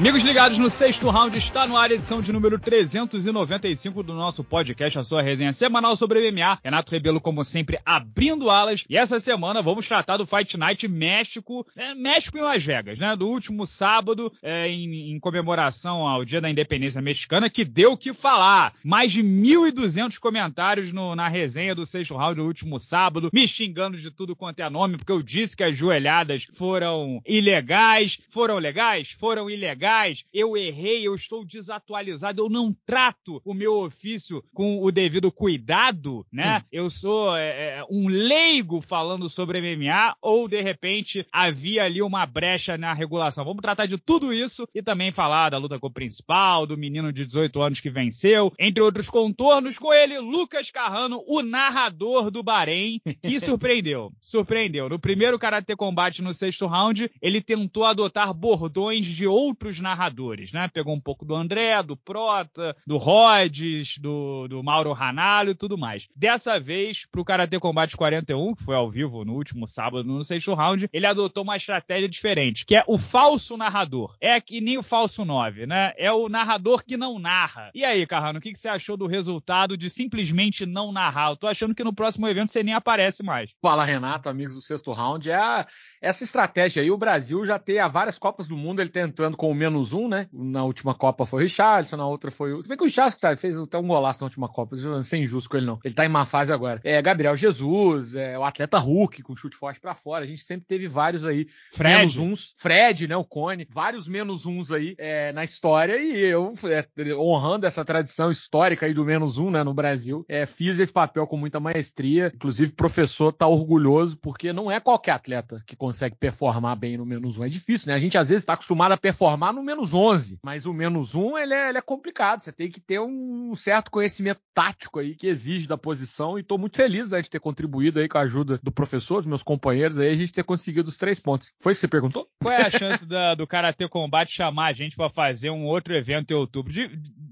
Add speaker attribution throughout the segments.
Speaker 1: Amigos ligados no sexto round, está no ar a edição de número 395 do nosso podcast, a sua resenha semanal sobre MMA. Renato Rebelo, como sempre, abrindo alas. E essa semana vamos tratar do Fight Night México, é, México em Las Vegas, né? Do último sábado, é, em, em, comemoração ao Dia da Independência Mexicana, que deu o que falar. Mais de 1.200 comentários no, na resenha do sexto round do último sábado, me xingando de tudo quanto é nome, porque eu disse que as joelhadas foram ilegais. Foram legais? Foram ilegais eu errei, eu estou desatualizado, eu não trato o meu ofício com o devido cuidado, né? Hum. Eu sou é, é um leigo falando sobre MMA ou de repente havia ali uma brecha na regulação. Vamos tratar de tudo isso e também falar da luta com o principal, do menino de 18 anos que venceu, entre outros contornos com ele, Lucas Carrano, o narrador do Bahrein, que surpreendeu. surpreendeu. No primeiro Karate Combate no sexto round, ele tentou adotar bordões de outros narradores, né? Pegou um pouco do André, do Prota, do Rhodes, do, do Mauro Ranalho e tudo mais. Dessa vez, pro Karate Combate 41, que foi ao vivo no último sábado, no sexto round, ele adotou uma estratégia diferente, que é o falso narrador. É que nem o falso 9, né? É o narrador que não narra. E aí, Carrano, o que, que você achou do resultado de simplesmente não narrar? Eu tô achando que no próximo evento você nem aparece mais.
Speaker 2: Fala, Renato, amigos do sexto round. É a, essa estratégia aí, o Brasil já tem há várias Copas do Mundo, ele tentando com o menos um, né? Na última Copa foi o Richardson, na outra foi o. Se bem que o Richardson tá, fez até um golaço na última Copa, sem injusto com ele, não. Ele tá em má fase agora. É Gabriel Jesus, é o atleta Hulk, com chute forte para fora. A gente sempre teve vários aí.
Speaker 1: Fred.
Speaker 2: Menos uns. Fred, né? O Cone. Vários menos uns aí é, na história. E eu, é, honrando essa tradição histórica aí do menos um, né? No Brasil, é, fiz esse papel com muita maestria. Inclusive, o professor tá orgulhoso, porque não é qualquer atleta que consegue performar bem no menos um. É difícil, né? A gente às vezes tá acostumado a performar no menos 11, mas o menos 1 ele é, ele é complicado. Você tem que ter um certo conhecimento tático aí que exige da posição e tô muito feliz né, de ter contribuído aí com a ajuda do professor, dos meus companheiros aí, a gente ter conseguido os três pontos. Foi isso que você perguntou?
Speaker 1: Qual é a chance da, do Karatê Combate chamar a gente para fazer um outro evento em outubro? De,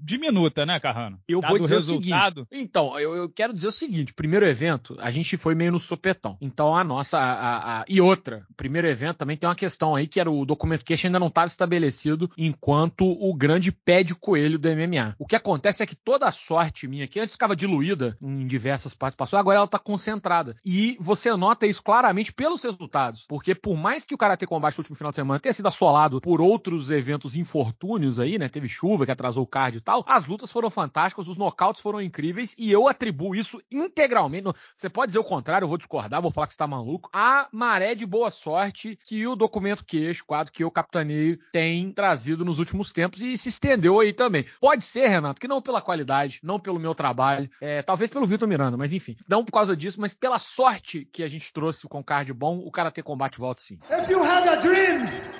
Speaker 1: diminuta, né, Carrano?
Speaker 2: Eu Dado vou dizer o, resultado... o seguinte. Então, eu, eu, quero dizer o seguinte: primeiro evento, a gente foi meio no sopetão. Então, a nossa. A, a, a... E outra, primeiro evento também tem uma questão aí que era o documento que ainda não estava estabelecido enquanto o grande pé de coelho do MMA. O que acontece é que toda a sorte minha, que antes ficava diluída em diversas participações, agora ela está concentrada. E você nota isso claramente pelos resultados. Porque por mais que o Karate Combate no último final de semana tenha sido assolado por outros eventos infortúnios aí, né? Teve chuva que atrasou o card e tal as lutas foram fantásticas, os nocautes foram incríveis e eu atribuo isso integralmente. Você pode dizer o contrário, eu vou discordar, vou falar que você tá maluco. A maré de boa sorte que o documento queixo, quadro que eu capitaneio, tem trazido nos últimos tempos e se estendeu aí também. Pode ser, Renato, que não pela qualidade, não pelo meu trabalho, é, talvez pelo Vitor Miranda, mas enfim, não por causa disso, mas pela sorte que a gente trouxe com o card bom, o cara ter combate volta sim. If you have a dream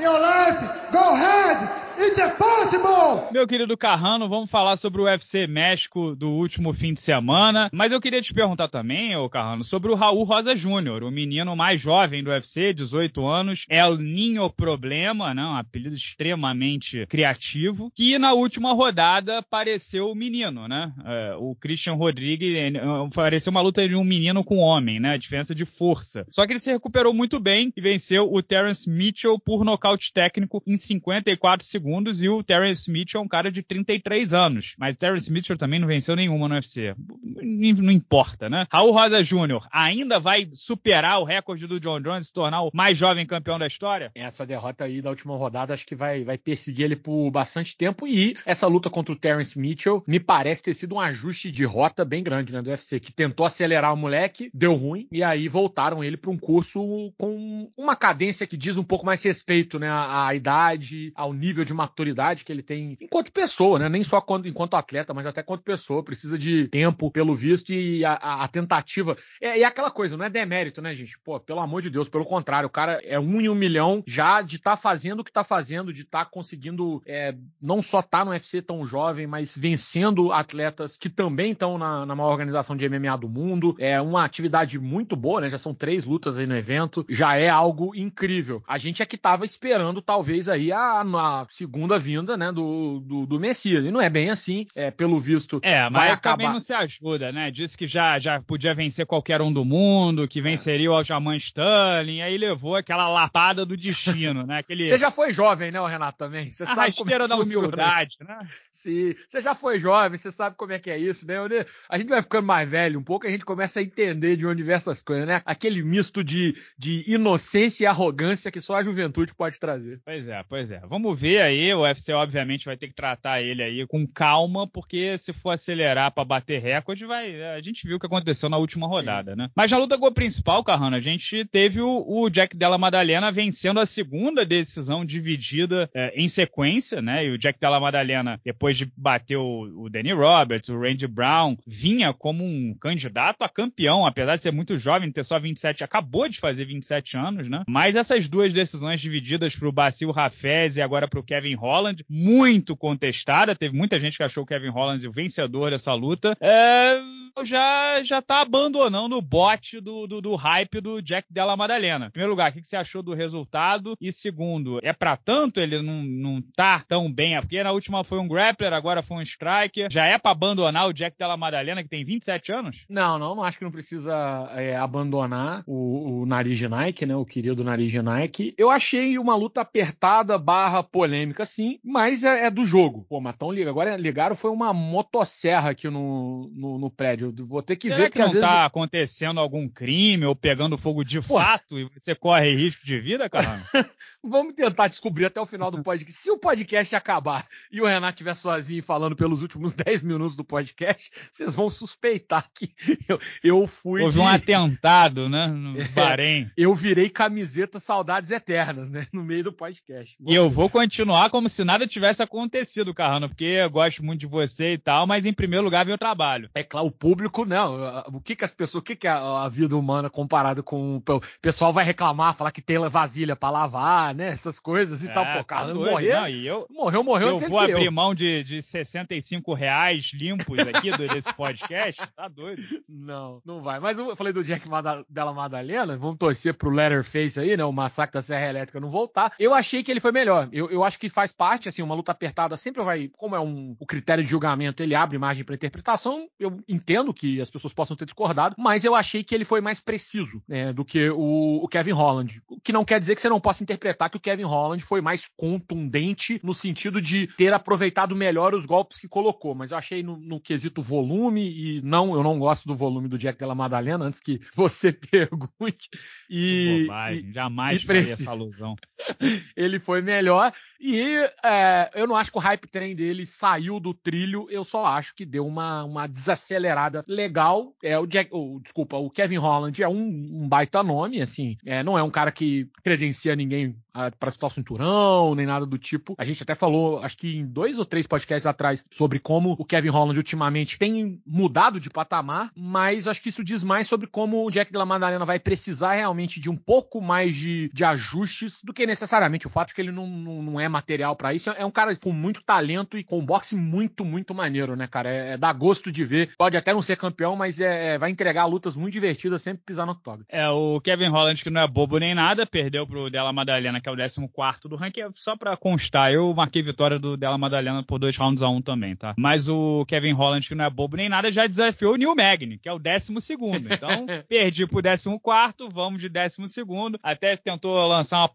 Speaker 1: your life, go ahead! It's impossible! Meu querido Carrano, vamos falar sobre o UFC México do último fim de semana. Mas eu queria te perguntar também, ô Carrano, sobre o Raul Rosa Júnior, o menino mais jovem do UFC, 18 anos. É o Ninho Problema, né? Um apelido extremamente criativo. Que na última rodada pareceu o menino, né? É, o Christian Rodrigues pareceu uma luta de um menino com homem, né? A diferença de força. Só que ele se recuperou muito bem e venceu o Terence Mitchell por nocaute técnico em 54 segundos segundos e o Terence Mitchell é um cara de 33 anos. Mas Terence Mitchell também não venceu nenhuma no UFC. Não importa, né? Raul Rosa Jr. ainda vai superar o recorde do John Jones e se tornar o mais jovem campeão da história?
Speaker 2: Essa derrota aí da última rodada acho que vai, vai perseguir ele por bastante tempo e essa luta contra o Terence Mitchell me parece ter sido um ajuste de rota bem grande, né, do UFC, que tentou acelerar o moleque, deu ruim e aí voltaram ele para um curso com uma cadência que diz um pouco mais respeito, né, à, à idade, ao nível de maturidade que ele tem enquanto pessoa, né? Nem só quando, enquanto atleta, mas até quanto pessoa. Precisa de tempo, pelo visto, e a, a, a tentativa. É, é, aquela coisa, não é demérito, né, gente? Pô, pelo amor de Deus, pelo contrário, o cara é um em um milhão já de estar tá fazendo o que tá fazendo, de estar tá conseguindo é, não só estar tá no UFC tão jovem, mas vencendo atletas que também estão na, na maior organização de MMA do mundo. É uma atividade muito boa, né? Já são três lutas aí no evento, já é algo incrível. A gente é que tava esperando talvez aí a, a segunda vinda, né, do, do, do, Messias. E não é bem assim, é, pelo visto.
Speaker 1: É, mas vai acabar... também não se ajuda, né? Disse que já, já podia vencer qualquer um do mundo, que venceria é. o Aljamain Sterling, aí levou aquela lapada do destino, né? Aquele...
Speaker 2: Você já foi jovem, né, Renato, também? Você
Speaker 1: a sabe como é da humildade, né?
Speaker 2: Sim, você já foi jovem, você sabe como é que é isso, né? A gente vai ficando mais velho um pouco, a gente começa a entender de onde vem essas coisas, né? Aquele misto de, de inocência e arrogância que só a juventude pode trazer.
Speaker 1: Pois é, pois é. Vamos ver aí, o UFC obviamente vai ter que tratar ele aí com calma, porque se for acelerar para bater recorde, vai. A gente viu o que aconteceu na última rodada, Sim. né? Mas na luta gol principal, Carrano, a gente teve o, o, Jack Della Madalena vencendo a segunda decisão dividida é, em sequência, né? E o Jack Della Madalena, depois de bater o, o Danny Roberts, o Randy Brown, vinha como um candidato a campeão, apesar de ser muito jovem, ter só 27, acabou de fazer 27 anos, né? Mas essas duas decisões divididas para o Basil Rafez e agora para o Kevin Holland, muito contestada, teve muita gente que achou o Kevin Holland o vencedor dessa luta. É já já tá abandonando o bote do, do, do, hype do Jack Della Madalena. Em primeiro lugar, o que, que você achou do resultado? E segundo, é para tanto ele não, não tá tão bem? Porque na última foi um grappler, agora foi um striker. Já é para abandonar o Jack Della Madalena, que tem 27 anos?
Speaker 2: Não, não, não acho que não precisa é, abandonar o, o nariz Nike, né? O querido nariz Nike. Eu achei uma luta apertada barra polêmica, sim, mas é, é do jogo. Pô, mas tão liga. Agora ligaram, foi uma motosserra aqui no, no, no prédio vou ter que
Speaker 1: Será
Speaker 2: ver
Speaker 1: que não tá acontecendo algum crime ou pegando fogo de Pô. fato e você corre risco de vida, cara?
Speaker 2: Vamos tentar descobrir até o final do podcast. Se o podcast acabar e o Renato estiver sozinho falando pelos últimos 10 minutos do podcast, vocês vão suspeitar que eu, eu fui.
Speaker 1: Houve
Speaker 2: de...
Speaker 1: um atentado, né? No é, Bahrein.
Speaker 2: Eu virei camiseta Saudades Eternas, né? No meio do podcast.
Speaker 1: e eu vou continuar como se nada tivesse acontecido, Carrano, porque eu gosto muito de você e tal, mas em primeiro lugar vem o trabalho.
Speaker 2: É claro, o público, não. O que que as pessoas, o que que a, a vida humana comparado com o pessoal vai reclamar, falar que tem vasilha para lavar, né? Essas coisas e é, tal. Pô, tá morrer, não,
Speaker 1: e eu,
Speaker 2: morreu, morreu.
Speaker 1: Eu vou abrir eu. mão de, de 65 reais limpos aqui desse podcast. Tá doido?
Speaker 2: Não, não vai. Mas eu falei do Jack Mada, Della Madalena, vamos torcer pro Letterface aí, né? O massacre da Serra Elétrica não voltar. Eu achei que ele foi melhor. Eu, eu acho que faz parte, assim, uma luta apertada sempre vai, como é um, o critério de julgamento, ele abre margem para interpretação. Eu entendo que as pessoas possam ter discordado, mas eu achei que ele foi mais preciso né, do que o, o, Kevin Holland. O que não quer dizer que você não possa interpretar que o Kevin Holland foi mais contundente no sentido de ter aproveitado melhor os golpes que colocou. Mas eu achei no, no quesito volume, e não, eu não gosto do volume do Jack Della Madalena, antes que você pergunte. E,
Speaker 1: Bobagem, jamais faria essa alusão.
Speaker 2: ele foi melhor. E é, eu não acho que o hype train dele saiu do trilho, eu só acho que deu uma, uma desacelerada legal. É o Jack, desculpa, o Kevin Holland é um, um baita nome, assim, é, não é um cara que credencia ninguém para estar o cinturão, nem nada do tipo. A gente até falou, acho que em dois ou três podcasts atrás, sobre como o Kevin Holland ultimamente tem mudado de patamar, mas acho que isso diz mais sobre como o Jack de la Madalena vai precisar realmente de um pouco mais de, de ajustes do que necessariamente o fato de que ele não, não, não é material para isso. É um cara com muito talento e com boxe muito, muito maneiro, né, cara? É, é dá gosto de ver. Pode até não ser campeão, mas é, é vai entregar lutas muito divertidas sempre pisar no octógono.
Speaker 1: É, o Kevin Holland, que não é bobo nem nada, perdeu pro Della Madalena, que é o 14 do ranking. Só pra constar, eu marquei vitória do Della Madalena por dois rounds a um também, tá? Mas o Kevin Holland, que não é bobo nem nada, já desafiou o Neil Magny, que é o 12. Então, perdi pro 14, vamos de 12. Até tentou lançar uma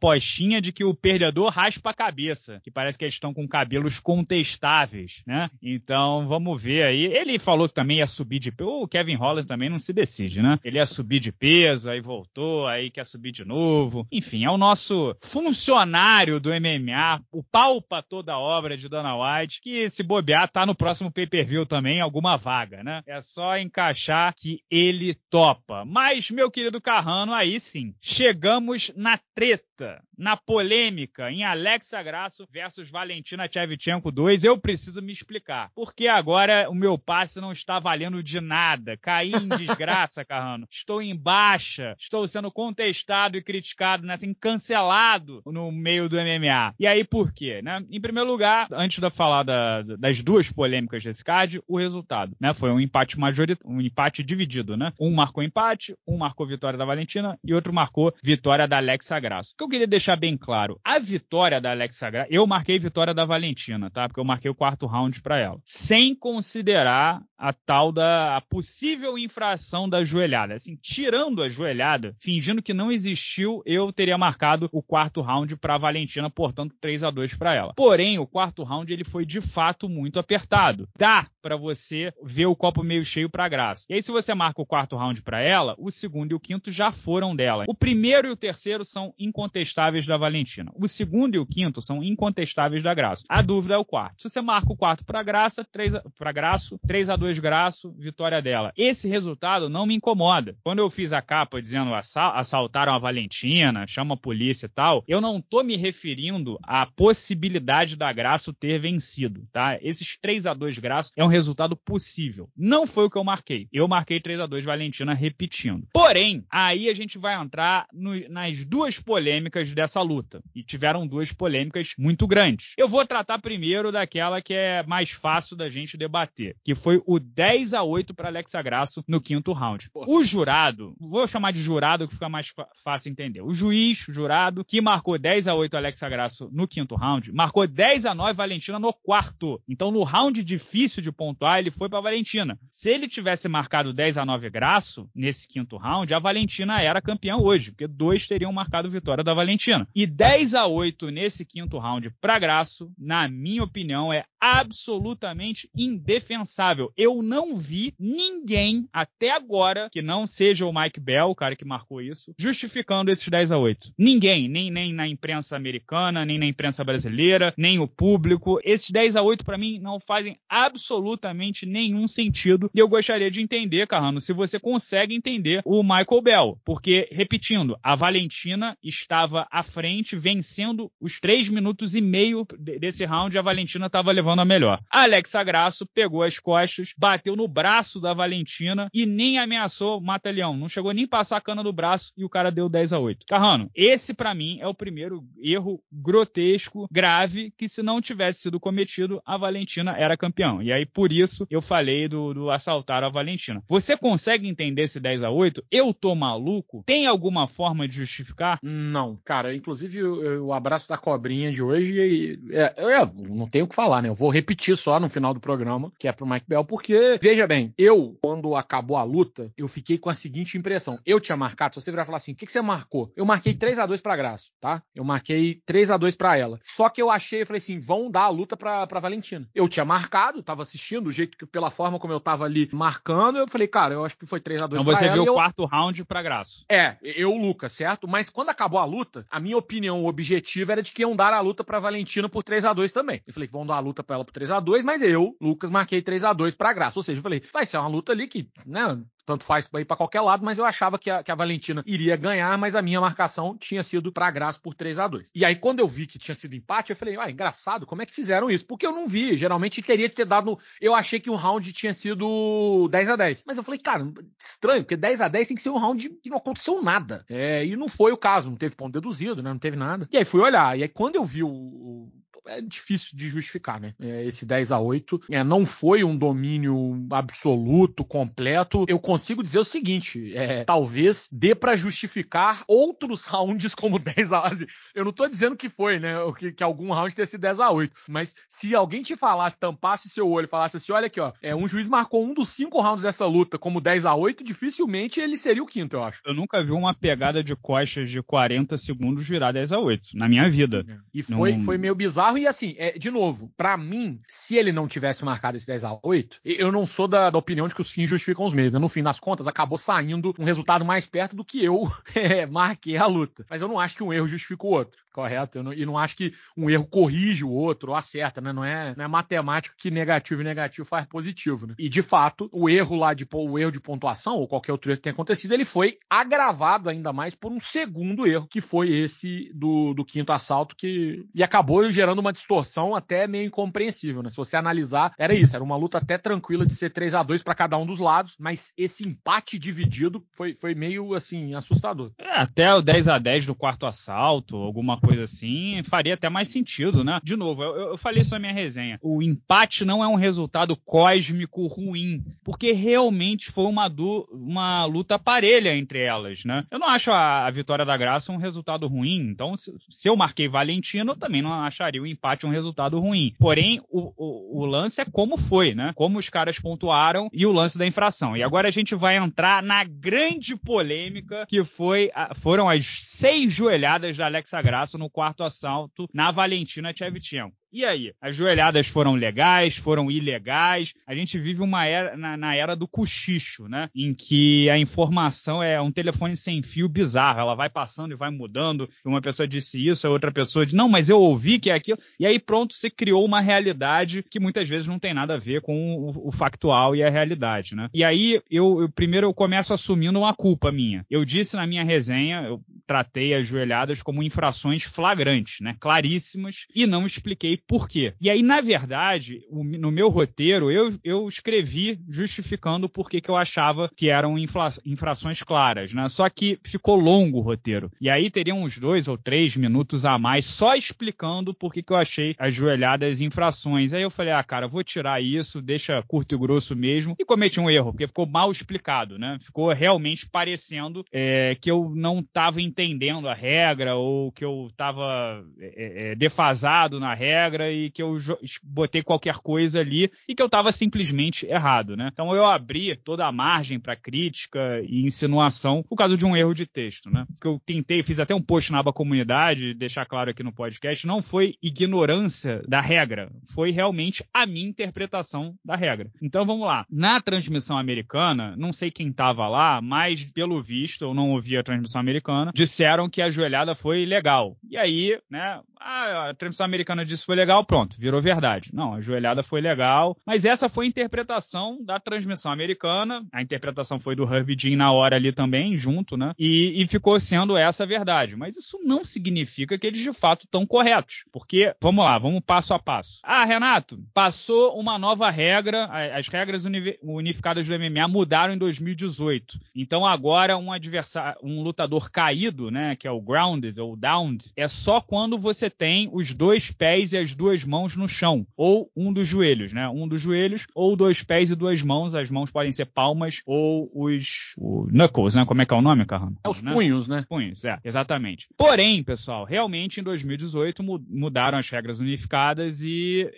Speaker 1: de que o perdedor raspa a cabeça, que parece que eles estão com cabelos contestáveis, né? Então, vamos ver aí. Ele falou que também ia subir de peso. O Kevin Holland também não se decide, né? Ele ia subir de peso, aí voltou, aí quer subir de novo. Enfim, é o nosso funcionário do MMA, o palpa toda a obra de Dana White, que se bobear tá no próximo pay-per-view também, alguma vaga, né? É só encaixar que ele topa. Mas, meu querido Carrano, aí sim, chegamos na treta na polêmica em Alexa Grasso versus Valentina Shevchenko 2, eu preciso me explicar. Porque agora o meu passe não está valendo de nada. Caí em desgraça, Carrano. Estou em baixa. Estou sendo contestado e criticado, né, assim, cancelado no meio do MMA. E aí por quê, né? Em primeiro lugar, antes de falar da, das duas polêmicas desse card, o resultado, né? Foi um empate majoritário, um empate dividido, né? Um marcou empate, um marcou vitória da Valentina e outro marcou vitória da Alexa Grasso. O que eu queria deixar deixar bem claro, a vitória da Alexa Grasso, eu marquei vitória da Valentina, tá? Porque eu marquei o quarto round para ela. Sem considerar a tal da a possível infração da joelhada. Assim, tirando a joelhada, fingindo que não existiu, eu teria marcado o quarto round para Valentina, portanto 3 a 2 para ela. Porém, o quarto round ele foi de fato muito apertado. Dá para você ver o copo meio cheio para Graça. E aí se você marca o quarto round para ela, o segundo e o quinto já foram dela. O primeiro e o terceiro são incontestáveis da Valentina. O segundo e o quinto são incontestáveis da Graça. A dúvida é o quarto. Se você marca o quarto para Graça, 3 para Graço, 3 a 2 Graço, vitória dela. Esse resultado não me incomoda. Quando eu fiz a capa dizendo assaltaram a Valentina, chama a polícia e tal, eu não tô me referindo à possibilidade da Graço ter vencido, tá? Esses 3 a 2 Graço é um resultado possível. Não foi o que eu marquei. Eu marquei 3 a 2 Valentina repetindo. Porém, aí a gente vai entrar no, nas duas polêmicas dessa luta. E tiveram duas polêmicas muito grandes. Eu vou tratar primeiro daquela que é mais fácil da gente debater, que foi o 10 a 8 para Alexa Grasso no quinto round. O jurado, vou chamar de jurado que fica mais fácil entender. O juiz, o jurado, que marcou 10 a 8 Alexa Grasso no quinto round, marcou 10 a 9 Valentina no quarto. Então, no round difícil de pontuar, ele foi para Valentina. Se ele tivesse marcado 10 a 9 Graço nesse quinto round, a Valentina era campeã hoje, porque dois teriam marcado vitória da Valentina. E 10 a 8 nesse quinto round para Graço, na minha opinião, é absolutamente indefensável. Eu não vi ninguém até agora que não seja o Mike Bell, o cara que marcou isso, justificando esses 10 a 8. Ninguém, nem, nem na imprensa americana, nem na imprensa brasileira, nem o público. Esses 10 a 8 para mim não fazem absolutamente nenhum sentido. E eu gostaria de entender, Carrano, se você consegue entender o Michael Bell. Porque, repetindo, a Valentina estava à frente, vencendo os 3 minutos e meio desse round, a Valentina estava levando a melhor. A Alexa Grasso pegou as costas, bateu no braço da Valentina e nem ameaçou mata-leão. Não chegou nem passar a cana no braço e o cara deu 10 a 8. Carrano, esse para mim é o primeiro erro grotesco, grave, que se não tivesse sido cometido, a Valentina era campeão. E aí, por isso, eu falei do, do assaltar a Valentina. Você consegue entender esse 10 a 8 Eu tô maluco? Tem alguma forma de justificar?
Speaker 2: Não, cara. Inclusive, o, o abraço da cobrinha de hoje, é, é, não tenho o que falar, né? Eu vou repetir só no final do programa, que é pro Mike Bell, porque, veja bem, eu, quando acabou a luta, eu fiquei com a seguinte impressão. Eu tinha marcado, se você virar falar assim, o que, que você marcou? Eu marquei 3 a 2 pra Graça, tá? Eu marquei 3 a 2 para ela. Só que eu achei, eu falei assim, vão dar a luta pra, pra Valentina. Eu tinha marcado, tava assistindo, do jeito que, pela forma como eu tava ali marcando, eu falei, cara, eu acho que foi 3 a 2
Speaker 1: Então você viu
Speaker 2: o
Speaker 1: eu... quarto round pra Graça.
Speaker 2: É, eu, Lucas, certo? Mas quando acabou a luta, a minha opinião objetiva era de que iam dar a luta pra Valentina por 3 a 2 também. Eu falei, vão dar a luta pra ela por 3 a 2 mas eu, Lucas, marquei 3 a 2 pra Graça. Ou seja, eu falei, vai ser uma luta ali que, né, tanto faz ir para qualquer lado, mas eu achava que a, que a, Valentina iria ganhar, mas a minha marcação tinha sido para Graça por 3 a 2 E aí, quando eu vi que tinha sido empate, eu falei, ah, engraçado, como é que fizeram isso? Porque eu não vi, geralmente teria que ter dado. Eu achei que o round tinha sido 10 a 10 Mas eu falei, cara, estranho, porque 10 a 10 tem que ser um round que não aconteceu nada. É, e não foi o caso, não teve ponto deduzido, né? Não teve nada. E aí fui olhar, e aí quando eu vi o é difícil de justificar, né? É, esse 10 a 8 é, não foi um domínio absoluto, completo. Eu consigo dizer o seguinte: é, talvez dê para justificar outros rounds como 10 a 8. Eu não tô dizendo que foi, né? Que, que algum round tenha sido 10 a 8. Mas se alguém te falasse, tampasse seu olho falasse assim: olha aqui, ó, é, um juiz marcou um dos cinco rounds dessa luta como 10 a 8, dificilmente ele seria o quinto, eu acho.
Speaker 1: Eu nunca vi uma pegada de costas de 40 segundos virar 10 a 8 na minha vida.
Speaker 2: E foi, não... foi meio bizarro E assim, é, de novo, para mim, se ele não tivesse marcado esse 10 a 8 eu não sou da, da opinião de que os fins justificam os meios. Né? No fim das contas, acabou saindo um resultado mais perto do que eu é, marquei a luta. Mas eu não acho que um erro justifica o outro, correto? Não, e não acho que um erro corrige o outro ou acerta, né? Não é, não é matemático que negativo e negativo faz positivo, né? E de fato, o erro lá de o erro de pontuação ou qualquer outro erro que tenha acontecido, ele foi agravado ainda mais por um segundo erro, que foi esse do, do quinto assalto, que e acabou gerando uma distorção até meio incompreensível, né? Se você analisar, era isso, era uma luta até tranquila de ser 3 a 2 para cada um dos lados, mas esse empate dividido foi, foi meio assim assustador.
Speaker 1: É, até o 10 a 10 do quarto assalto, alguma coisa assim, faria até mais sentido, né? De novo, eu, eu falei isso na minha resenha. O empate não é um resultado cósmico ruim, porque realmente foi uma, uma luta parelha entre elas, né? Eu não acho a, a vitória da Graça um resultado ruim, então se, se, eu marquei Valentino, eu também não acharia o empate um resultado ruim. Porém, o, o, o lance é como foi, né? Como os caras pontuaram e o lance da infração. E agora a gente vai entrar na grande polêmica que foi, foram as seis joelhadas da Alexa Grasso no quarto assalto na Valentina Tchevchenko. E aí? As joelhadas foram legais, foram ilegais? A gente vive uma era, na, na, era do cochicho, né? Em que a informação é um telefone sem fio bizarro. Ela vai passando e vai mudando. Uma pessoa disse isso, a outra pessoa diz, não, mas eu ouvi que é aquilo. E aí pronto, você criou uma realidade que muitas vezes não tem nada a ver com o, o factual e a realidade, né? E aí eu, eu, primeiro eu começo assumindo uma culpa minha. Eu disse na minha resenha, eu tratei as joelhadas como infrações flagrantes, né? Claríssimas, e não expliquei por quê. E aí, na verdade, no meu roteiro, eu, eu escrevi justificando por que eu achava que eram infrações claras, né? Só que ficou longo o roteiro. E aí teriam uns dois ou três minutos a mais só explicando por que eu achei as joelhadas infrações. Aí eu falei, ah, cara, vou tirar isso, deixa curto e grosso mesmo. E cometi um erro, porque ficou mal explicado, né? Ficou realmente parecendo é, que eu não estava entendendo a regra ou que eu estava é, é, defasado na regra regra e que eu botei qualquer coisa ali e que eu estava simplesmente errado, né? Então eu abri toda a margem para crítica e insinuação por causa de um erro de texto, né? Que eu tentei, fiz até um post na aba comunidade, deixar claro aqui no podcast, não foi ignorância da regra, foi realmente a minha interpretação da regra. Então vamos lá. Na transmissão americana, não sei quem estava lá, mas pelo visto, eu não ouvi a transmissão americana, disseram que a joelhada foi legal. E aí, né, ah, a transmissão americana disse foi legal, pronto, virou verdade. Não, a joelhada foi legal, mas essa foi a interpretação da transmissão americana. A interpretação foi do Herbie Jean na hora ali também, junto, né? E, e ficou sendo essa a verdade. Mas isso não significa que eles de fato estão corretos. Porque, vamos lá, vamos passo a passo. Ah, Renato, passou uma nova regra, as regras unificadas do MMA mudaram em 2018. Então agora um adversário, um lutador caído, né, que é o grounded ou downed, é só quando você tem os dois pés e as duas mãos no chão, ou um dos joelhos, né? Um dos joelhos, ou dois pés e duas mãos. As mãos podem ser palmas ou os knuckles, né? Como é que é o nome, Carrano?
Speaker 2: É os né? punhos, né?
Speaker 1: Punhos, é, exatamente. Porém, pessoal, realmente em 2018 mudaram as regras unificadas e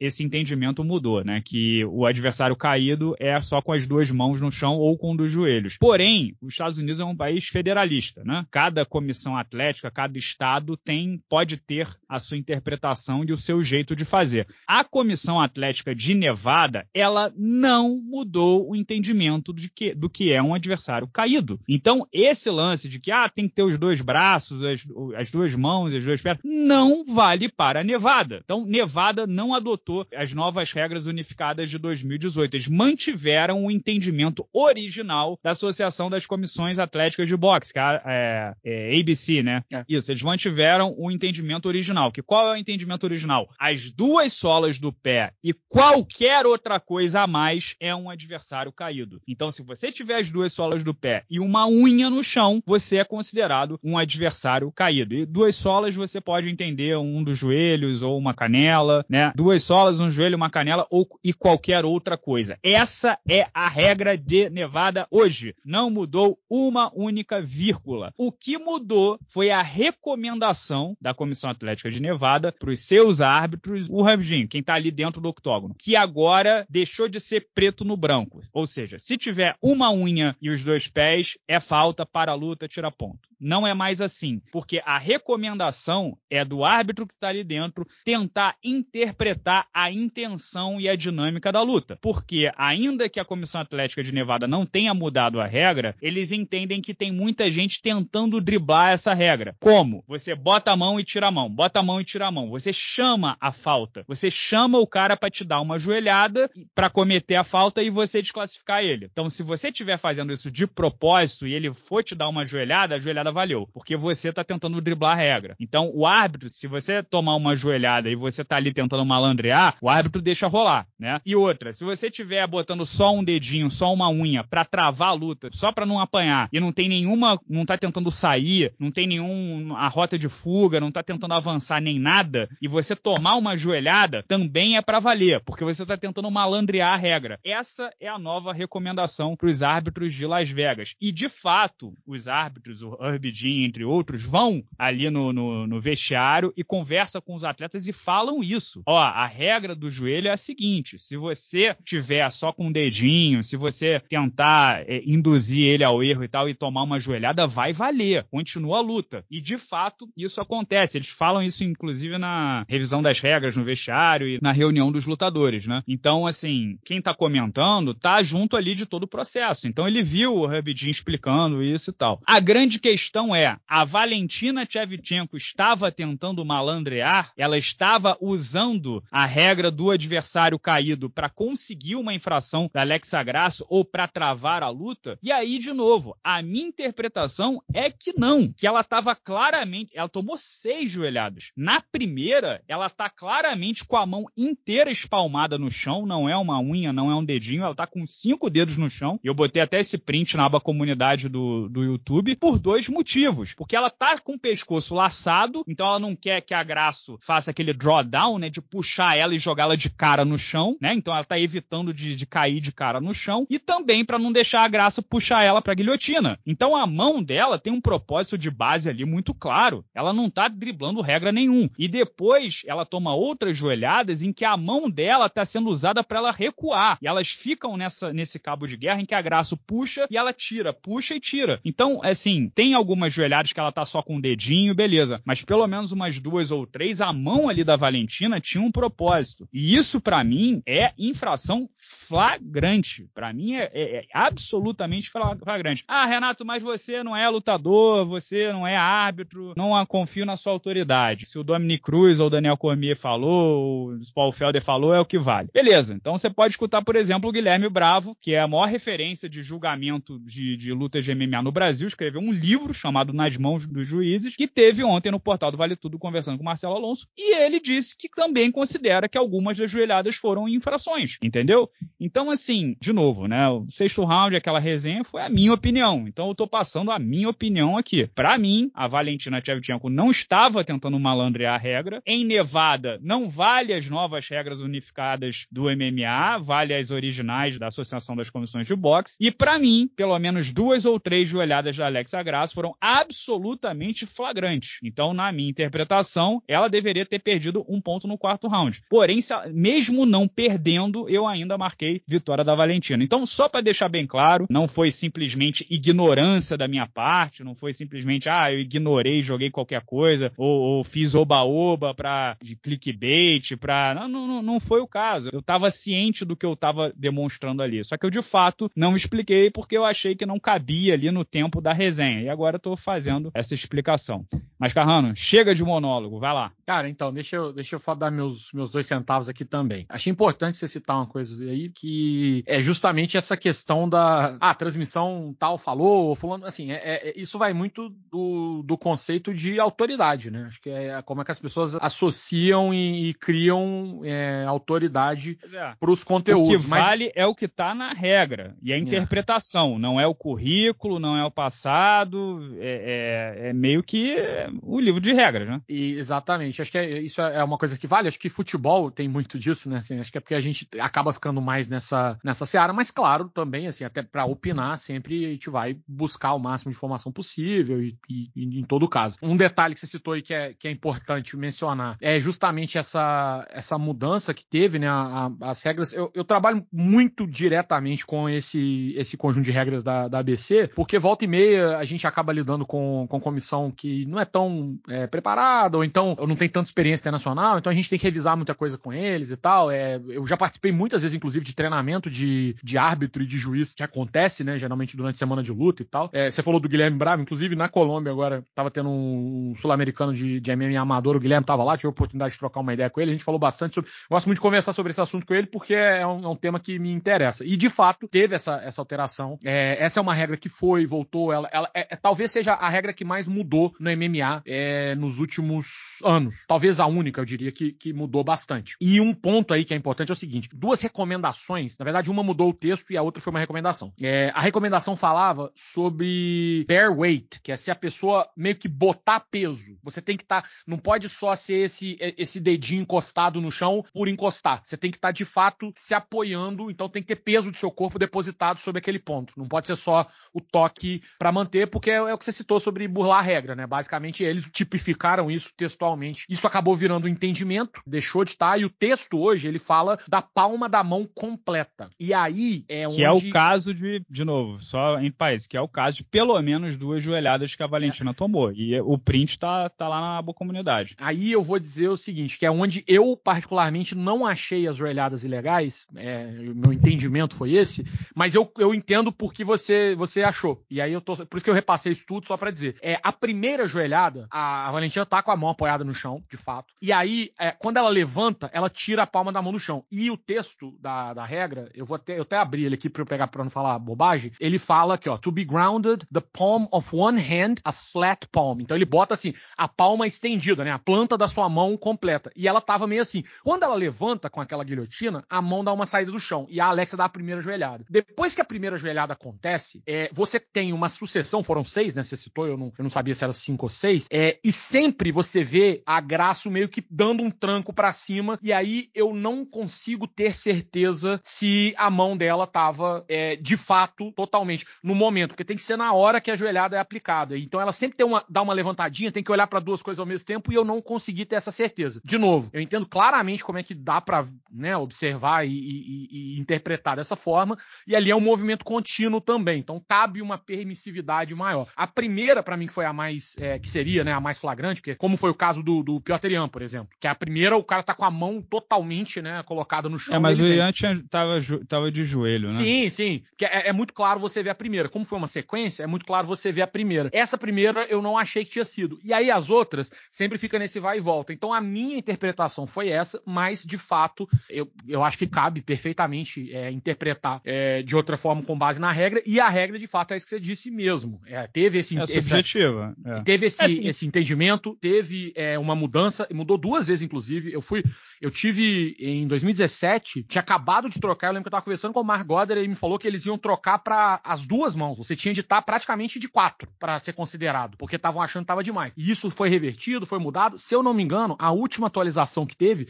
Speaker 1: esse entendimento mudou, né? Que o adversário caído é só com as duas mãos no chão ou com um dos joelhos. Porém, os Estados Unidos é um país federalista, né? Cada comissão atlética, cada estado tem pode ter a sua interpretação e o seu jeito de fazer. A Comissão Atlética de Nevada, ela não mudou o entendimento de que, do que é um adversário caído. Então, esse lance de que ah, tem que ter os dois braços, as, as duas mãos, as duas pernas, não vale para a Nevada. Então, Nevada não adotou as novas regras unificadas de 2018. Eles mantiveram o entendimento original da Associação das Comissões Atléticas de Boxe, que é, é, é ABC, né? É. Isso, eles mantiveram o entendimento original. Que qual é o entendimento original? As duas solas do pé e qualquer outra coisa a mais é um adversário caído. Então, se você tiver as duas solas do pé e uma unha no chão, você é considerado um adversário caído. E duas solas você pode entender um dos joelhos ou uma canela, né? Duas solas, um joelho, uma canela ou e qualquer outra coisa. Essa é a regra de Nevada hoje. Não mudou uma única vírgula. O que mudou foi a recomendação da Comissão Atlética de Nevada para os seus árbitros, o Rabjin, quem tá ali dentro do octógono, que agora deixou de ser preto no branco. Ou seja, se tiver uma unha e os dois pés, é falta para a luta, tira ponto. Não é mais assim, porque a recomendação é do árbitro que está ali dentro tentar interpretar a intenção e a dinâmica da luta. Porque, ainda que a Comissão Atlética de Nevada não tenha mudado a regra, eles entendem que tem muita gente tentando driblar essa regra. Como? Você bota a mão e tira a bota a mão e tira a mão. Você chama a falta. Você chama o cara para te dar uma joelhada para cometer a falta e você desclassificar ele. Então, se você estiver fazendo isso de propósito e ele for te dar uma joelhada, a joelhada valeu, porque você tá tentando driblar a regra. Então, o árbitro, se você tomar uma joelhada e você tá ali tentando malandrear, o árbitro deixa rolar, né? E outra, se você tiver botando só um dedinho, só uma unha para travar a luta, só para não apanhar e não tem nenhuma, não tá tentando sair, não tem nenhuma rota de fuga, não tá tentando avançar nem nada, e você tomar uma joelhada, também é para valer, porque você tá tentando malandrear a regra. Essa é a nova recomendação para os árbitros de Las Vegas. E de fato, os árbitros, o Herb Jean, entre outros, vão ali no, no, no vestiário e conversam com os atletas e falam isso. Ó, a regra do joelho é a seguinte: se você tiver só com um dedinho, se você tentar é, induzir ele ao erro e tal e tomar uma joelhada, vai valer. Continua a luta. E de fato, isso acontece. Eles falam isso, inclusive, na revisão das regras no vestiário e na reunião dos lutadores, né? Então, assim, quem tá comentando tá junto ali de todo o processo. Então ele viu o Rabidin explicando isso e tal. A grande questão é, a Valentina Tchevchenko estava tentando malandrear, ela estava usando a regra do adversário caído para conseguir uma infração da Alexa Grasso ou para travar a luta? E aí, de novo, a minha interpretação é que não, que ela estava claramente, ela tomou seis joelhadas. Na primeira, ela tá claramente com a mão inteira espalmada no chão, não é uma unha, não é um dedinho, ela tá com cinco dedos no chão. Eu botei até esse print na aba comunidade do, do YouTube por dois motivos. Porque ela tá com o pescoço laçado, então ela não quer que a Graço faça aquele drawdown, né, de puxar ela e jogá-la de cara no chão, né? Então ela tá evitando de, de cair de cara no chão e também para não deixar a Graça puxar ela para guilhotina. Então a mão dela tem um propósito de base ali muito claro. Ela não tá driblando regra nenhum. E depois ela toma outras joelhadas em que a mão dela tá sendo usada para ela recuar. E elas ficam nessa nesse cabo de guerra em que a Graça puxa e ela tira, puxa e tira. Então, assim, tem algumas joelhadas que ela tá só com o dedinho, beleza. Mas pelo menos umas duas ou três, a mão ali da Valentina tinha um propósito. E isso, para mim, é infração flagrante. Para mim é, é, é, absolutamente flagrante. Ah, Renato, mas você não é lutador, você não é árbitro, não confio na sua autoridade. Se o Dominic Cruz ou o Daniel Cormier falou, o Paul Felder falou, é o que vale. Beleza, então você pode escutar, por exemplo, o Guilherme Bravo, que é a maior referência de julgamento de, de lutas de MMA no Brasil, escreveu um livro chamado Nas Mãos dos Juízes, que teve ontem no portal do Vale Tudo conversando com o Marcelo Alonso, e ele disse que também considera que algumas das joelhadas foram infrações, entendeu? Então, assim, de novo, né? O sexto round, aquela resenha, foi a minha opinião. Então, eu tô passando a minha opinião aqui. Para mim, a Valentina Shevchenko não estava tentando malandrear a regra. Em Nevada, não vale as novas regras unificadas do MMA, vale as originais da Associação das Comissões de Boxe. E para mim, pelo menos duas ou três joelhadas da Alexa Grasso foram absolutamente flagrantes. Então, na minha interpretação, ela deveria ter perdido um ponto no quarto round. Porém, mesmo não perdendo, eu ainda marquei vitória da Valentina. Então, só para deixar bem claro, não foi simplesmente ignorância da minha parte, não foi simplesmente, ah, eu ignorei, joguei qualquer coisa, ou, ou fiz oba-oba pra de clickbait, pra. Não, não, não foi o caso. Eu tava ciente do que eu tava demonstrando ali. Só que eu, de fato, não expliquei porque eu achei que não cabia ali no tempo da resenha. E agora eu tô fazendo essa explicação. Mas, Carrano, chega de monólogo, vai lá.
Speaker 2: Cara, então, deixa eu, deixa eu dar meus, meus dois centavos aqui também. Achei importante você citar uma coisa aí que é justamente essa questão da ah, transmissão tal falou, fulano, assim, é, é, isso vai muito do, do conceito de autoridade, né? Acho que é como é que as pessoas associam e, e criam é, autoridade é. para os conteúdos.
Speaker 1: O que mas... vale é o que está na regra e a é. interpretação, não é o currículo, não é o passado, é, é, é meio que o livro de regras, né?
Speaker 2: E, exatamente. Acho que isso é uma coisa que vale. Acho que futebol tem muito disso, né? Assim, acho que é porque a gente acaba ficando mais mais nessa, nessa seara, mas claro, também, assim, até para opinar, sempre a gente vai buscar o máximo de informação possível e, e, e, em todo caso. Um detalhe que você citou aí que é, que é importante mencionar é justamente essa, essa mudança que teve, né, a, a, as regras. Eu, eu, trabalho muito diretamente com esse, esse conjunto de regras da, da ABC, porque volta e meia a gente acaba lidando com, com comissão que não é tão é, preparada, ou então não tem tanta experiência internacional, então a gente tem que revisar muita coisa com eles e tal. É, eu já participei muitas vezes, inclusive, de treinamento de, de árbitro e de juiz que acontece, né? Geralmente durante semana de luta e tal. É, você falou do Guilherme Bravo, inclusive na Colômbia agora tava tendo um sul-americano de, de MMA amador, o Guilherme tava lá, tive a oportunidade de trocar uma ideia com ele, a gente falou bastante sobre. Gosto muito de conversar sobre esse assunto com ele porque é um, é um tema que me interessa. E de fato teve essa, essa alteração. É, essa é uma regra que foi, voltou, ela, ela é, é, talvez seja a regra que mais mudou no MMA é, nos últimos anos. Talvez a única, eu diria, que, que mudou bastante. E um ponto aí que é importante é o seguinte: duas recomendações, na verdade, uma mudou o texto e a outra foi uma recomendação. É, a recomendação falava sobre bear weight, que é se a pessoa meio que botar peso. Você tem que estar. Tá, não pode só ser esse, esse dedinho encostado no chão por encostar. Você tem que estar, tá, de fato, se apoiando, então tem que ter peso do seu corpo depositado sobre aquele ponto. Não pode ser só o toque para manter, porque é, é o que você citou sobre burlar a regra, né? Basicamente, eles tipificaram isso textualmente. Isso acabou virando um entendimento, deixou de estar, e o texto hoje ele fala da palma da mão completa. E aí é
Speaker 1: onde. Que é o caso de, de novo, só em país, que é o caso de pelo menos duas joelhadas que a Valentina é. tomou. E o print tá, tá lá na boa comunidade.
Speaker 2: Aí eu vou dizer o seguinte: que é onde eu, particularmente, não achei as joelhadas ilegais. É, meu entendimento foi esse, mas eu, eu entendo porque você, você achou. E aí eu tô. Por isso que eu repassei isso tudo só para dizer. É, a primeira joelhada, a, a Valentina tá com a mão apoiada no chão, de fato. E aí, é, quando ela levanta, ela tira a palma da mão do chão. E o texto da, da regra, eu vou até, eu até abrir ele aqui para eu pegar para não falar bobagem. Ele fala aqui, ó, to be grounded, the palm of one hand, a flat palm. Então ele bota assim, a palma estendida, né? A planta da sua mão completa. E ela tava meio assim. Quando ela levanta com aquela guilhotina, a mão dá uma saída do chão. E a Alexa dá a primeira joelhada. Depois que a primeira joelhada acontece, é, você tem uma sucessão, foram seis, né? Você citou, eu não, eu não sabia se era cinco ou seis. É, e sempre você vê a Graço meio que dando um tranco para cima. E aí eu não consigo ter certeza se a mão dela tava é, de fato totalmente no momento, porque tem que ser na hora que a joelhada é aplicada. Então ela sempre tem uma, dá uma levantadinha, tem que olhar para duas coisas ao mesmo tempo e eu não consegui ter essa certeza. De novo, eu entendo claramente como é que dá para né, observar e, e, e, interpretar dessa forma, e ali é um movimento contínuo também. Então cabe uma permissividade maior. A primeira, para mim, que foi a mais, é, que seria né, a mais flagrante, porque como foi o caso do, do Piotr Jan, por exemplo, que a primeira o cara tá com a mão totalmente né, colocada no chão.
Speaker 1: É, mas o Ian tava, tava de joelho, né?
Speaker 2: Sim, sim. Que é, é muito claro você ver a primeira. Como foi uma sequência, é muito claro você ver a primeira. Essa primeira eu não achei que tinha sido. E aí as outras sempre fica nesse vai e volta. Então a minha interpretação foi essa, mas de fato eu, eu acho que cabe perfeitamente é, interpretar é, de outra forma com base na regra. E a regra de fato é isso que você disse mesmo. É, teve esse,
Speaker 1: é subjetiva.
Speaker 2: É. Teve esse, assim. esse entendimento, teve é, uma mudança, mudou duas vezes inclusive. Eu fui, eu tive em 2017, tinha acabado de trocar. Eu lembro que eu estava conversando com o Mark Goddard e ele me falou que eles iam trocar para as duas mãos. Você tinha de estar praticamente de quatro para ser considerado, porque estavam achando que estava demais. E isso foi revertido, foi mudado. Se eu não me engano, a última atualização que teve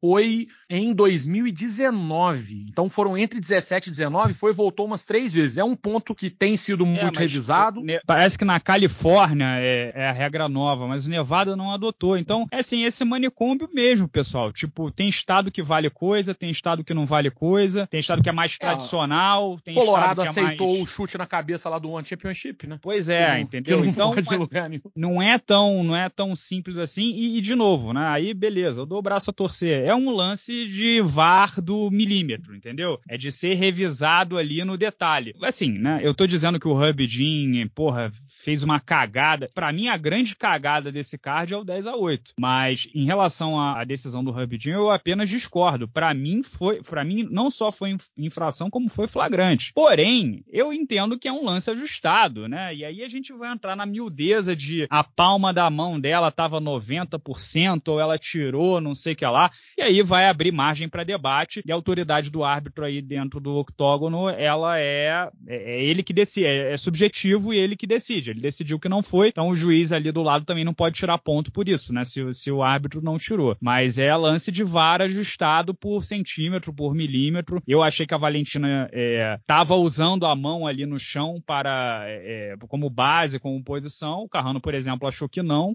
Speaker 2: foi em 2019. Então foram entre 17 e 19, foi voltou umas três vezes. É um ponto que tem sido é, muito revisado.
Speaker 1: Parece que na Califórnia é, é, a regra nova, mas o Nevada não adotou. Então, é assim, esse manicômio mesmo, pessoal. Tipo, tem estado que vale coisa, tem estado que não vale coisa, tem estado que é mais é, tradicional, tem
Speaker 2: Colorado
Speaker 1: estado
Speaker 2: que aceitou mais... o chute na cabeça lá do One Championship, né?
Speaker 1: Pois é, não, entendeu? então, não é tão, não é tão simples assim. E, e de novo, né? Aí beleza, eu dou o braço a torcer é um lance de VAR do milímetro, entendeu? É de ser revisado ali no detalhe. Assim, né? Eu tô dizendo que o Hub Jean, porra, fez uma cagada. Para mim, a grande cagada desse card é o 10 a 8. Mas em relação à decisão do Jean, eu apenas discordo. Para mim, foi, para mim, não só foi infração, como foi flagrante. Porém, eu entendo que é um lance ajustado, né? E aí a gente vai entrar na miudeza de a palma da mão dela tava 90% ou ela tirou, não sei o que lá. E aí vai abrir margem para debate e a autoridade do árbitro aí dentro do octógono, ela é, é, é ele que decide, é, é, subjetivo e ele que decide. Ele decidiu que não foi, então o juiz ali do lado também não pode tirar ponto por isso, né? Se, se o árbitro não tirou. Mas é lance de VAR ajustado por centímetro, por milímetro. Eu achei que a Valentina estava é, usando a mão ali no chão para é, é, como base, como posição. O Carrano, por exemplo, achou que não.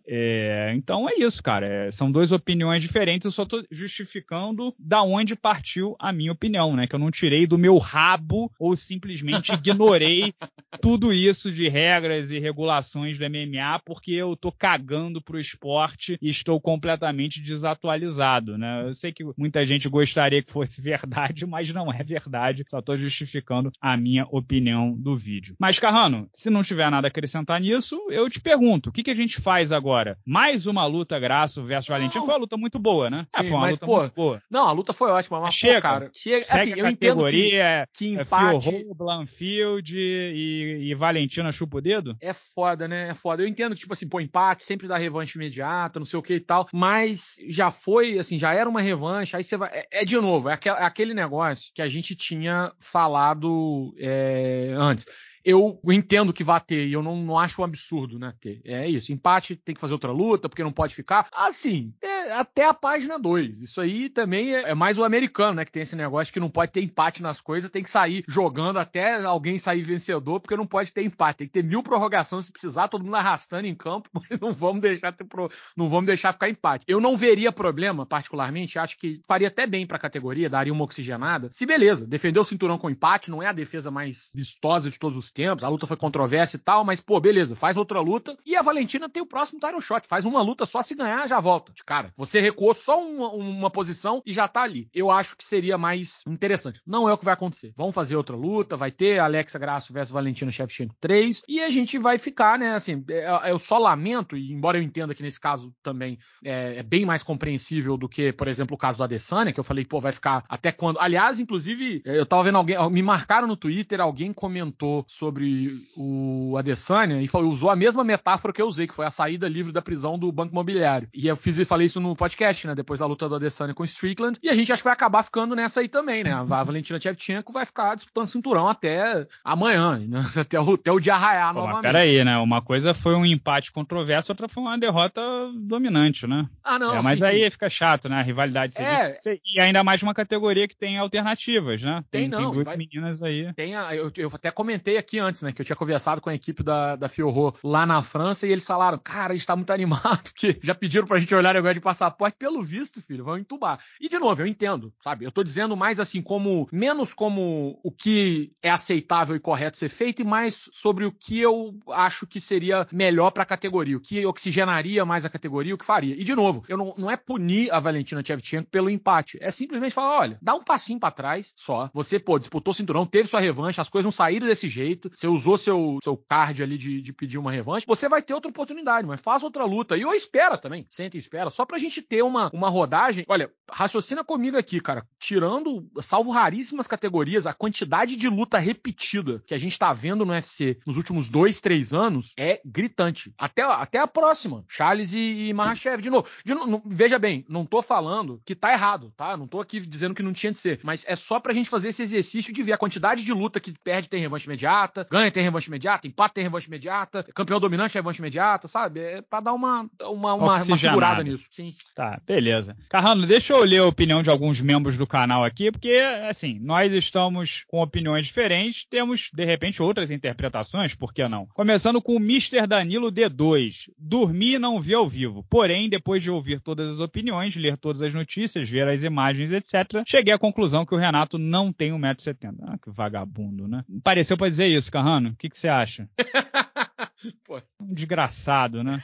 Speaker 1: então é isso, cara. são duas opiniões diferentes. Eu só tô justificando da onde partiu a minha opinião, né? Que eu não tirei do meu rabo ou simplesmente ignorei tudo isso de regras e regulações do MMA porque eu tô cagando pro esporte e estou completamente desatualizado, né? Eu sei que muita gente gostaria que fosse verdade, mas não é verdade. Só tô justificando a minha opinião do vídeo. Mas, Carrano, se não tiver nada a acrescentar nisso, eu te pergunto, o que, que a gente faz agora? Mais uma luta Graço versus Valentim? Foi uma luta muito boa, né?
Speaker 2: Sim, é, foi uma mas, pô, boa. Não, a luta foi ótima, mas, chega, pô, cara. Chega,
Speaker 1: assim, eu entendo que, que é empate... É Blanfield e, e Valentina chupa o dedo?
Speaker 2: É, foda, né? É foda. Eu entendo que, tipo assim, pô, empate, sempre dá revanche imediata, não sei o que e tal, mas já foi, assim, já era uma revanche, aí você vai. É, é de novo, é, é aquele negócio que a gente tinha falado é, antes eu entendo que vai ter, e eu não, não acho um absurdo, né? Ter. É isso. Empate tem que fazer outra luta, porque não pode ficar. Assim, é, até a página 2. Isso aí também é, é, mais o americano, né? Que tem esse negócio que não pode ter empate nas coisas, tem que sair jogando até alguém sair vencedor, porque não pode ter empate. Tem que ter mil prorrogações se precisar, todo mundo arrastando em campo, mas não vamos deixar ter pro... não vamos deixar ficar empate. Eu não veria problema, particularmente, acho que faria até bem pra categoria, daria uma oxigenada. Se beleza, defender o cinturão com empate não é a defesa mais vistosa de todos os tempos, a luta foi controversa e tal, mas, pô, beleza, faz outra luta. E a Valentina tem o próximo title shot, faz uma luta só se ganhar, já volta. De cara, você recuou só uma, uma posição e já tá ali. Eu acho que seria mais interessante. Não é o que vai acontecer. Vamos fazer outra luta, vai ter Alexa Grasso versus Valentina Shevchenko 3 e a gente vai ficar, né, assim, é, eu só lamento, e embora eu entenda que nesse caso também é, é bem mais compreensível do que, por exemplo, o caso do Adesanya, que eu falei, pô, vai ficar até quando. Aliás, inclusive, eu tava vendo alguém, me marcaram no Twitter, alguém comentou sobre o Adesanya e usou a mesma metáfora que eu usei, que foi a saída livre da prisão do Banco Imobiliário. E eu fiz falei isso no podcast, né? Depois da luta do Adesanya com o Strickland. E a gente acha que vai acabar ficando nessa aí também, né? A Valentina Shevchenko vai ficar disputando cinturão até amanhã, né? até, o, até o dia raiar Pô, novamente.
Speaker 1: Mas peraí, né? Uma coisa foi um empate controverso, outra foi uma derrota dominante, né?
Speaker 2: Ah, não.
Speaker 1: É, mas sim, aí sim. fica chato, né? A rivalidade é... E ainda mais uma categoria que tem alternativas, né?
Speaker 2: Tem, tem não.
Speaker 1: Tem duas vai... meninas aí.
Speaker 2: Tem a, eu, eu até comentei aqui antes, né? Que eu tinha conversado com a equipe da, da Fiorro lá na França e eles falaram, cara, a gente tá muito animado, porque já pediram pra gente olhar negócio de passaporte, pelo visto, filho, vão entubar. E de novo, eu entendo, sabe? Eu tô dizendo mais assim, como, menos como o que é aceitável e correto ser feito e mais sobre o que eu acho que seria melhor pra categoria, o que oxigenaria mais a categoria, o que faria. E de novo, eu não, não é punir a Valentina Tchevchenko pelo empate, é simplesmente falar, olha, dá um passinho para trás só. Você, pô, disputou o cinturão, teve sua revanche, as coisas não saíram desse jeito, você usou seu, seu card ali de, de pedir uma revanche, você vai ter outra oportunidade, mas faz outra luta. E ou espera também, senta e espera, só pra gente ter uma, uma rodagem. Olha, raciocina comigo aqui, cara. Tirando, salvo raríssimas categorias, a quantidade de luta repetida que a gente tá vendo no UFC nos últimos dois, três anos é gritante. Até, até a próxima, Charles e, e Mahashev. De novo, de novo, veja bem, não tô falando que tá errado, tá? Não tô aqui dizendo que não tinha de ser, mas é só pra gente fazer esse exercício de ver a quantidade de luta que perde tem revanche imediata, ganha tem revanche imediata, empate tem revanche imediata, campeão dominante é revanche imediata, sabe? É pra dar uma, uma, uma, uma segurada nisso. Sim.
Speaker 1: Tá, beleza. Carrano, deixa eu ler a opinião de alguns membros do canal aqui, porque, assim, nós estamos com opiniões diferentes, temos, de repente, outras interpretações, por que não? Começando com o Mr. Danilo D2. Dormi e não vi ao vivo. Porém, depois de ouvir todas as opiniões, ler todas as notícias, ver as imagens, etc., cheguei à conclusão que o Renato não tem 1,70m. Ah, que vagabundo, né? Pareceu pra dizer isso, Carrano. O que, que você acha? Pô. Um desgraçado, né?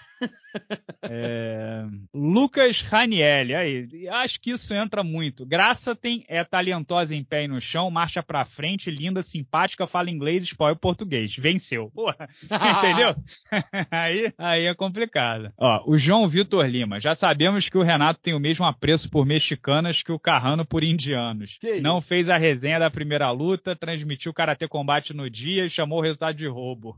Speaker 1: É... Lucas Ranielli, aí, acho que isso entra muito. Graça tem é talentosa em pé e no chão, marcha pra frente, linda, simpática, fala inglês, espanhol e português. Venceu. Porra, entendeu? aí, aí é complicado. Ó, o João Vitor Lima, já sabemos que o Renato tem o mesmo apreço por mexicanas que o Carrano por indianos. Que Não isso? fez a resenha da primeira luta, transmitiu Karatê Combate no dia e chamou o resultado de roubo.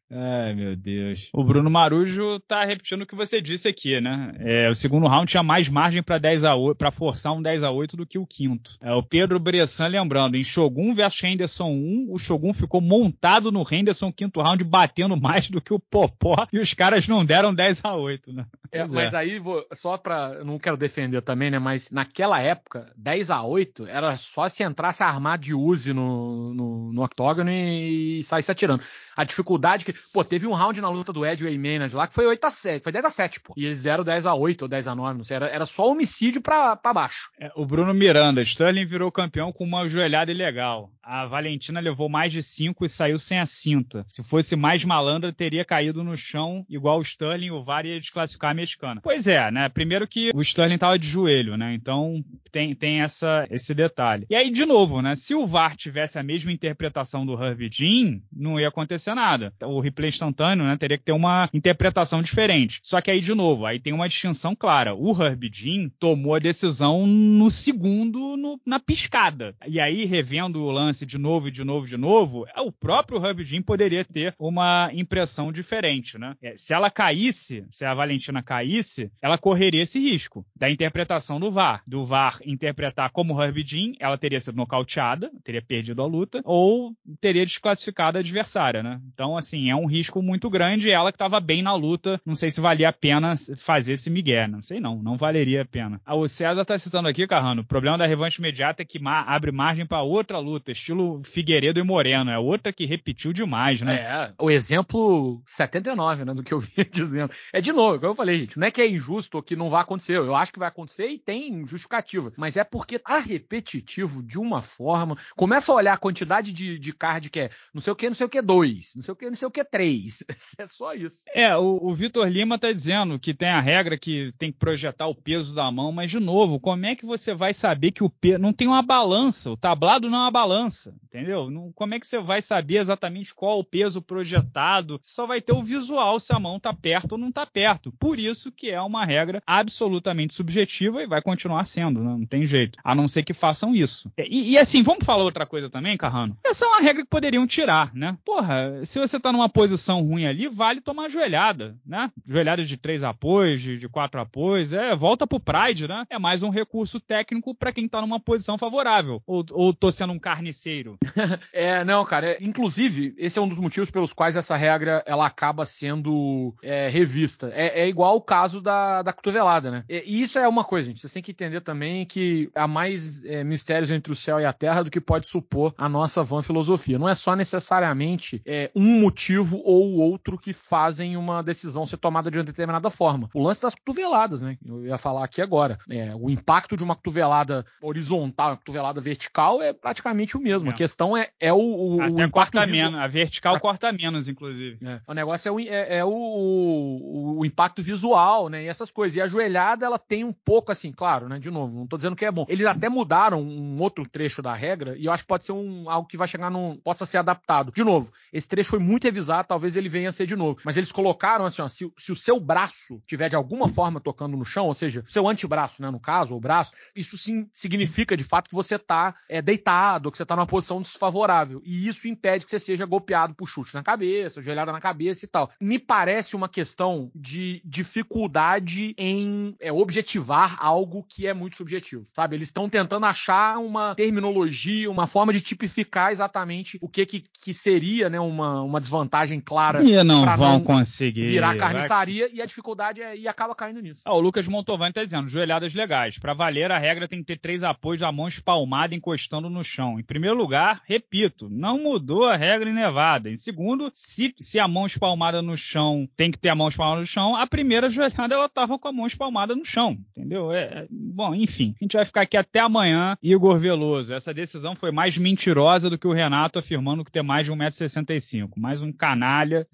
Speaker 1: Ai, meu Deus. O Bruno Marujo tá repetindo o que você disse aqui, né? É, o segundo round tinha mais margem para 10 a 8, para forçar um 10 a 8 do que o quinto. É, o Pedro Bressan lembrando, em Shogun versus Henderson 1, o Shogun ficou montado no Henderson quinto round batendo mais do que o Popó e os caras não deram 10 a 8, né?
Speaker 2: É, mas aí, vou, só pra. Não quero defender também, né? Mas naquela época, 10 a 8 era só se entrasse armado de Uzi no, no, no octógono e, e saísse atirando. A dificuldade que. Pô, teve um round na luta do Ed e Maynard lá que foi 8 a 7 foi 10 a 7 pô. E eles deram 10 a 8 ou 10 a 9 não sei. Era, era só homicídio pra, pra baixo.
Speaker 1: É, o Bruno Miranda, Sterling virou campeão com uma joelhada ilegal. A Valentina levou mais de 5 e saiu sem a cinta. Se fosse mais malandra, teria caído no chão, igual o Sterling, o VAR ia desclassificar a mexicana. Pois é, né? Primeiro que o Sterling tava de joelho, né? Então tem, tem essa, esse detalhe. E aí, de novo, né? Se o VAR tivesse a mesma interpretação do Herbie Jean, não ia acontecer nada. O replay instantâneo, né? Teria que ter uma interpretação diferente. Só que aí, de novo, aí tem uma distinção clara. O Herbie Jean tomou a decisão no segundo, no, na piscada. E aí, revendo o lance de novo e de novo de novo, é, o próprio Hub Jim poderia ter uma impressão diferente, né? É, se ela caísse, se a Valentina caísse, ela correria esse risco da interpretação do VAR. Do VAR interpretar como Hub Jim, ela teria sido nocauteada, teria perdido a luta, ou teria desclassificado a adversária, né? Então, assim, é um risco muito grande. Ela que estava bem na luta, não sei se valia a pena fazer esse migué. Não sei não, não valeria a pena. Ah, o César tá citando aqui, Carrano, o problema da revanche imediata é que abre margem para outra luta, estilo Figueiredo e Moreno. É outra que repetiu demais, né?
Speaker 2: É, o exemplo 79, né, do que eu vinha dizendo. É de novo, como eu falei, gente, não é que é injusto ou que não vai acontecer. Eu acho que vai acontecer e tem justificativa. Mas é porque tá repetitivo de uma forma. Começa a olhar a quantidade de, de card que é não sei o que, não sei o que, dois, não sei o que, não sei o que, três. É só isso.
Speaker 1: É, o, o Vitor Lima tá dizendo que tem a regra que tem que projetar o peso da mão, mas de novo, como é que você vai saber que o peso. Não tem uma balança, o tablado não é uma balança, entendeu? Não, como é que você vai saber exatamente qual o peso projetado? Você só vai ter o visual se a mão tá perto ou não tá perto. Por isso que é uma regra absolutamente subjetiva e vai continuar sendo, né? não tem jeito. A não ser que façam isso. E, e assim, vamos falar outra coisa também, Carrano? Essa é uma regra que poderiam tirar, né? Porra, se você tá numa posição ruim ali, vale tomar joelhada, né? Joelhada de três apoios, de, de quatro apoios, é, volta pro Pride, né? É mais um recurso técnico para quem tá numa posição favorável. Ou, ou tô sendo um carniceiro?
Speaker 2: é, não, cara. É, inclusive, esse é um dos motivos pelos quais essa regra ela acaba sendo é, revista. É, é, igual o caso da, da cotovelada, né? E, e, isso é uma coisa, gente. Vocês têm que entender também que há mais é, mistérios entre o céu e a terra do que pode supor a nossa van filosofia. Não é só necessariamente é, um motivo ou outro que fazem uma decisão ser tomada de uma determinada forma. O lance das cotoveladas, né? Eu ia falar aqui agora. É, o impacto de uma cotovelada horizontal, uma cotovelada vertical é praticamente o mesmo. É. A questão é, é o, o, o
Speaker 1: impacto. Corta menos. A vertical a... corta menos, inclusive.
Speaker 2: É. O negócio é, o, é, é o, o, impacto visual, né? E essas coisas. E a joelhada, ela tem um pouco assim, claro, né? De novo, não tô dizendo que é bom. Eles até mudaram um outro trecho da regra e eu acho que pode ser um, algo que vai chegar num. possa ser adaptado. De novo, esse trecho foi muito revisado, talvez ele venha a ser de novo. Mas eles colocaram assim, ó, se, se o seu braço tiver de alguma forma tocando no chão, ou seja, seu antebraço, né, no caso, o braço, isso sim significa de fato que você tá é, deitado, que você tá numa posição desfavorável. E isso impede que você seja golpeado por chute na cabeça, joelhada na cabeça e tal. Me parece uma questão de dificuldade em é, objetivar algo que é muito subjetivo, sabe? Eles estão tentando achar uma terminologia, uma forma de tipificar exatamente o que que, que seria, né, uma, uma desvantagem clara.
Speaker 1: E não vão não conseguir.
Speaker 2: Virar carniçaria vai... e a dificuldade é, e acaba caindo nisso.
Speaker 1: Ah, o Lucas Montovan tá dizendo, joelhadas legais. Para valer, a regra tem que ter três apoios da mão espalmada encostando no chão. Em primeiro lugar, repito, não mudou a regra em Nevada. Em segundo, se, se a mão espalmada no chão tem que ter a mão espalmada no chão, a primeira joelhada ela tava com a mão espalmada no chão, entendeu? É, é bom, enfim, a gente vai ficar aqui até amanhã. Igor Veloso, essa decisão foi mais mentirosa do que o Renato afirmando que tem mais de 1,65m. Mais um canalha.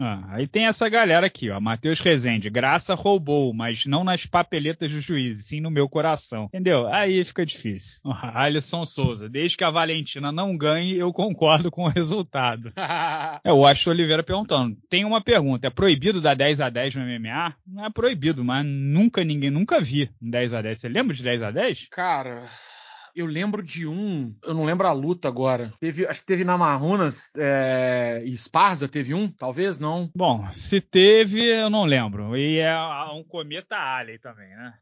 Speaker 1: Ah, aí tem essa galera aqui, ó. Matheus Rezende. Graça roubou, mas não nas papeletas do juiz, sim no meu coração. Entendeu? Aí fica difícil. Alisson Souza. Desde que a Valentina não ganhe, eu concordo com o resultado. é, o Astro Oliveira perguntando. Tem uma pergunta. É proibido dar 10 a 10 no MMA? Não é proibido, mas nunca ninguém, nunca vi um 10 a 10. Você lembra de 10 a 10?
Speaker 2: Cara... Eu lembro de um, eu não lembro a luta agora. Teve, acho que teve na Marrunas é, e Esparza, teve um? Talvez não.
Speaker 1: Bom, se teve, eu não lembro. E é um cometa Alien também, né?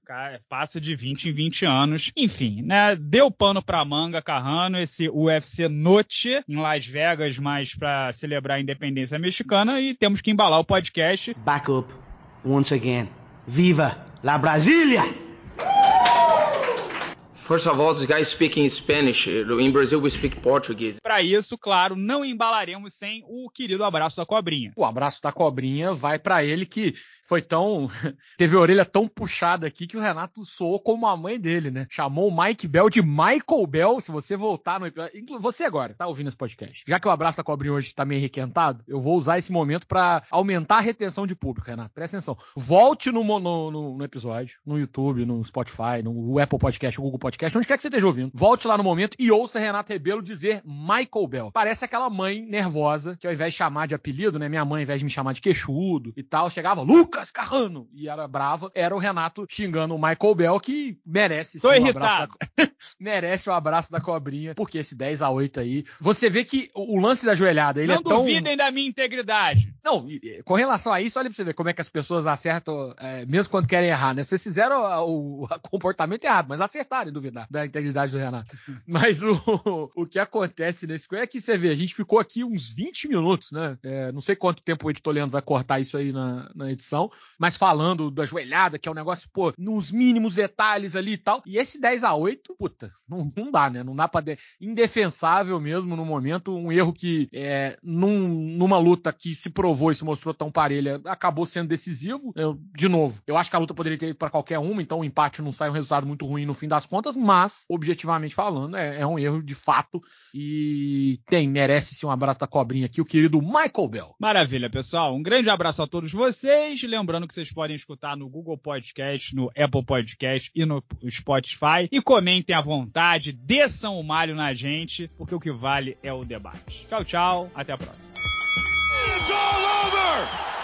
Speaker 1: Passa de 20 em 20 anos. Enfim, né? Deu pano pra manga, Carrano, esse UFC Noite em Las Vegas, mais pra celebrar a independência mexicana. E temos que embalar o podcast.
Speaker 3: Back up once again. Viva la Brasília!
Speaker 4: First of all, this guy speaking Spanish. In Brazil, we speak Portuguese.
Speaker 1: Para isso, claro, não embalaremos sem o querido abraço da cobrinha.
Speaker 2: O abraço da cobrinha vai para ele que foi tão. teve a orelha tão puxada aqui que o Renato soou como a mãe dele, né? Chamou o Mike Bell de Michael Bell. Se você voltar no episódio. Você agora, tá ouvindo esse podcast. Já que o Abraço da Cobrinha hoje tá meio requentado, eu vou usar esse momento para aumentar a retenção de público, Renato. Presta atenção. Volte no, no, no, no, episódio, no YouTube, no Spotify, no Apple Podcast, no Google Podcast Podcast, onde quer que você esteja ouvindo. Volte lá no momento e ouça Renato Rebelo dizer Michael Bell. Parece aquela mãe nervosa que ao invés de chamar de apelido, né? Minha mãe, ao invés de me chamar de queixudo e tal, chegava Lucas Carrano e era brava. Era o Renato xingando o Michael Bell que merece
Speaker 1: Tô
Speaker 2: sim, um
Speaker 1: irritado.
Speaker 2: abraço da... merece o abraço da cobrinha, porque esse 10 a 8 aí, você vê que o lance da joelhada, ele
Speaker 1: Não
Speaker 2: é tão
Speaker 1: duvidem da minha integridade.
Speaker 2: não, com relação a isso, olha pra você ver como é que as pessoas acertam, é, mesmo quando querem errar, né? Vocês fizeram o, o comportamento errado, mas acertaram duvidar da integridade do Renato. Mas o, o que acontece nesse é que você vê, a gente ficou aqui uns 20 minutos, né? É, não sei quanto tempo o editor Leandro vai cortar isso aí na, na edição, mas falando da joelhada, que é um negócio, pô, nos mínimos detalhes ali e tal. E esse 10 a 8 puta, não, não dá, né? Não dá pra. De... Indefensável mesmo no momento, um erro que é, num- numa luta que se provou e se mostrou tão parelha, acabou sendo decisivo. Eu, de novo, eu acho que a luta poderia ter ido pra qualquer uma, então o empate não sai um resultado muito ruim no fim das contas, mas, objetivamente falando, é, é um erro de fato e tem, merece sim um abraço da cobrinha aqui, o querido Michael Bell.
Speaker 1: Maravilha, pessoal. Um grande abraço a todos vocês. Lembrando que vocês podem escutar no Google Podcast, no Apple Podcast e no Spotify. E comentem à vontade, desçam o malho na gente, porque o que vale é o debate. Tchau, tchau. Até a próxima.
Speaker 5: It's all over!